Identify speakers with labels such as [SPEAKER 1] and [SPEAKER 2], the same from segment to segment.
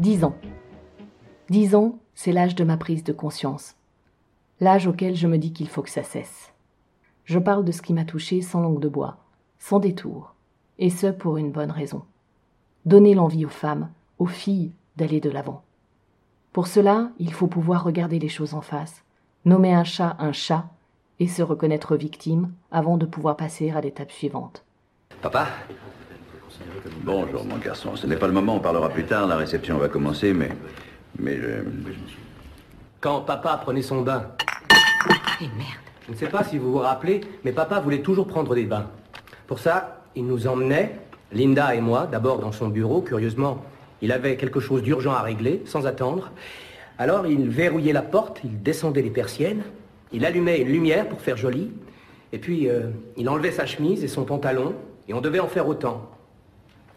[SPEAKER 1] Dix ans. Dix ans, c'est l'âge de ma prise de conscience. L'âge auquel je me dis qu'il faut que ça cesse. Je parle de ce qui m'a touché sans langue de bois, sans détour, et ce pour une bonne raison. Donner l'envie aux femmes, aux filles, d'aller de l'avant. Pour cela, il faut pouvoir regarder les choses en face, nommer un chat un chat, et se reconnaître victime avant de pouvoir passer à l'étape suivante.
[SPEAKER 2] Papa?
[SPEAKER 3] Bonjour, mon garçon. Ce n'est pas le moment, on parlera plus tard. La réception va commencer, mais. Mais je.
[SPEAKER 2] Quand papa prenait son bain,
[SPEAKER 4] Et merde.
[SPEAKER 2] je ne sais pas si vous vous rappelez, mais papa voulait toujours prendre des bains. Pour ça, il nous emmenait, Linda et moi, d'abord dans son bureau. Curieusement, il avait quelque chose d'urgent à régler, sans attendre. Alors, il verrouillait la porte, il descendait les persiennes, il allumait une lumière pour faire joli, et puis euh, il enlevait sa chemise et son pantalon, et on devait en faire autant.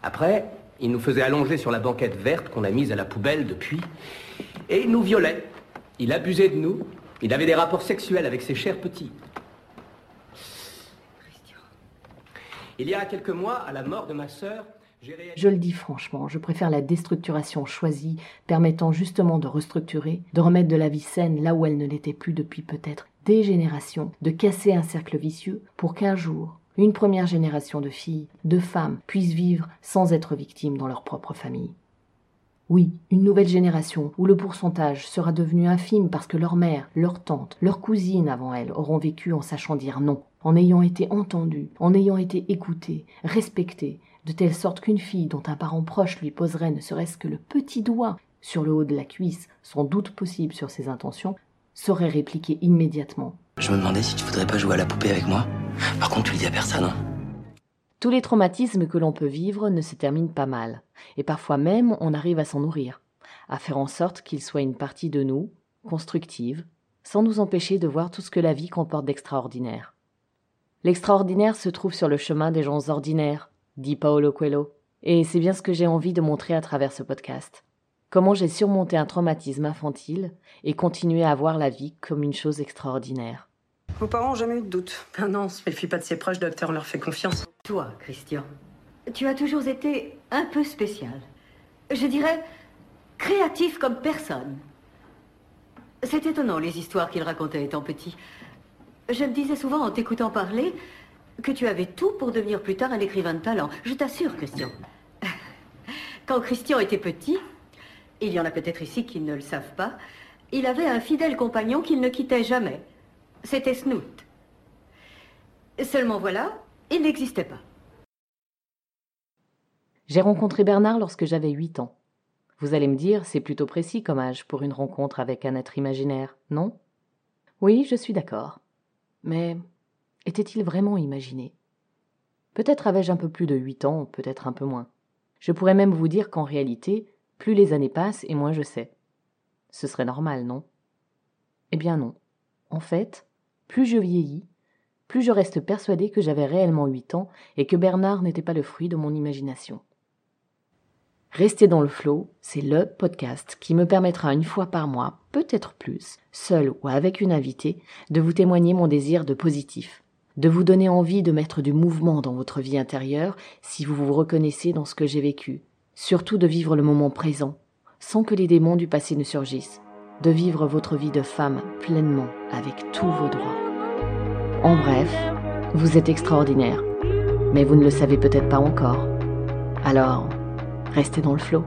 [SPEAKER 2] Après, il nous faisait allonger sur la banquette verte qu'on a mise à la poubelle depuis, et il nous violait. Il abusait de nous. Il avait des rapports sexuels avec ses chers petits. Il y a quelques mois, à la mort de ma sœur, j'ai réalisé...
[SPEAKER 1] Je le dis franchement, je préfère la déstructuration choisie, permettant justement de restructurer, de remettre de la vie saine là où elle ne l'était plus depuis peut-être des générations, de casser un cercle vicieux pour qu'un jour, une première génération de filles, de femmes, puissent vivre sans être victimes dans leur propre famille. Oui, une nouvelle génération où le pourcentage sera devenu infime parce que leur mère, leur tante, leur cousine avant elles auront vécu en sachant dire non, en ayant été entendues, en ayant été écoutées, respectées, de telle sorte qu'une fille dont un parent proche lui poserait ne serait-ce que le petit doigt sur le haut de la cuisse, sans doute possible sur ses intentions, saurait répliquer immédiatement.
[SPEAKER 4] Je me demandais si tu voudrais pas jouer à la poupée avec moi? Par contre, tu le personne. Hein.
[SPEAKER 1] Tous les traumatismes que l'on peut vivre ne se terminent pas mal, et parfois même on arrive à s'en nourrir, à faire en sorte qu'ils soient une partie de nous, constructive, sans nous empêcher de voir tout ce que la vie comporte d'extraordinaire. L'extraordinaire se trouve sur le chemin des gens ordinaires, dit Paolo Coelho, et c'est bien ce que j'ai envie de montrer à travers ce podcast. Comment j'ai surmonté un traumatisme infantile et continué à voir la vie comme une chose extraordinaire.
[SPEAKER 5] Vos parents ont jamais eu de doute.
[SPEAKER 6] Ah non, on se méfie pas de ses proches, docteur, on leur fait confiance.
[SPEAKER 7] Toi, Christian, tu as toujours été un peu spécial. Je dirais créatif comme personne. C'est étonnant les histoires qu'il racontait étant petit. Je me disais souvent en t'écoutant parler que tu avais tout pour devenir plus tard un écrivain de talent. Je t'assure, Christian. Quand Christian était petit, il y en a peut-être ici qui ne le savent pas, il avait un fidèle compagnon qu'il ne quittait jamais. C'était Snoot. Seulement voilà, il n'existait pas.
[SPEAKER 1] J'ai rencontré Bernard lorsque j'avais huit ans. Vous allez me dire, c'est plutôt précis comme âge pour une rencontre avec un être imaginaire, non? Oui, je suis d'accord. Mais était-il vraiment imaginé? Peut-être avais-je un peu plus de huit ans, peut-être un peu moins. Je pourrais même vous dire qu'en réalité, plus les années passent et moins je sais. Ce serait normal, non? Eh bien non. En fait, plus je vieillis, plus je reste persuadée que j'avais réellement huit ans et que Bernard n'était pas le fruit de mon imagination. Rester dans le flot, c'est le podcast qui me permettra une fois par mois, peut-être plus, seul ou avec une invitée, de vous témoigner mon désir de positif, de vous donner envie de mettre du mouvement dans votre vie intérieure si vous vous reconnaissez dans ce que j'ai vécu, surtout de vivre le moment présent, sans que les démons du passé ne surgissent, de vivre votre vie de femme pleinement avec tous vos droits. En bref, vous êtes extraordinaire, mais vous ne le savez peut-être pas encore. Alors, restez dans le flot.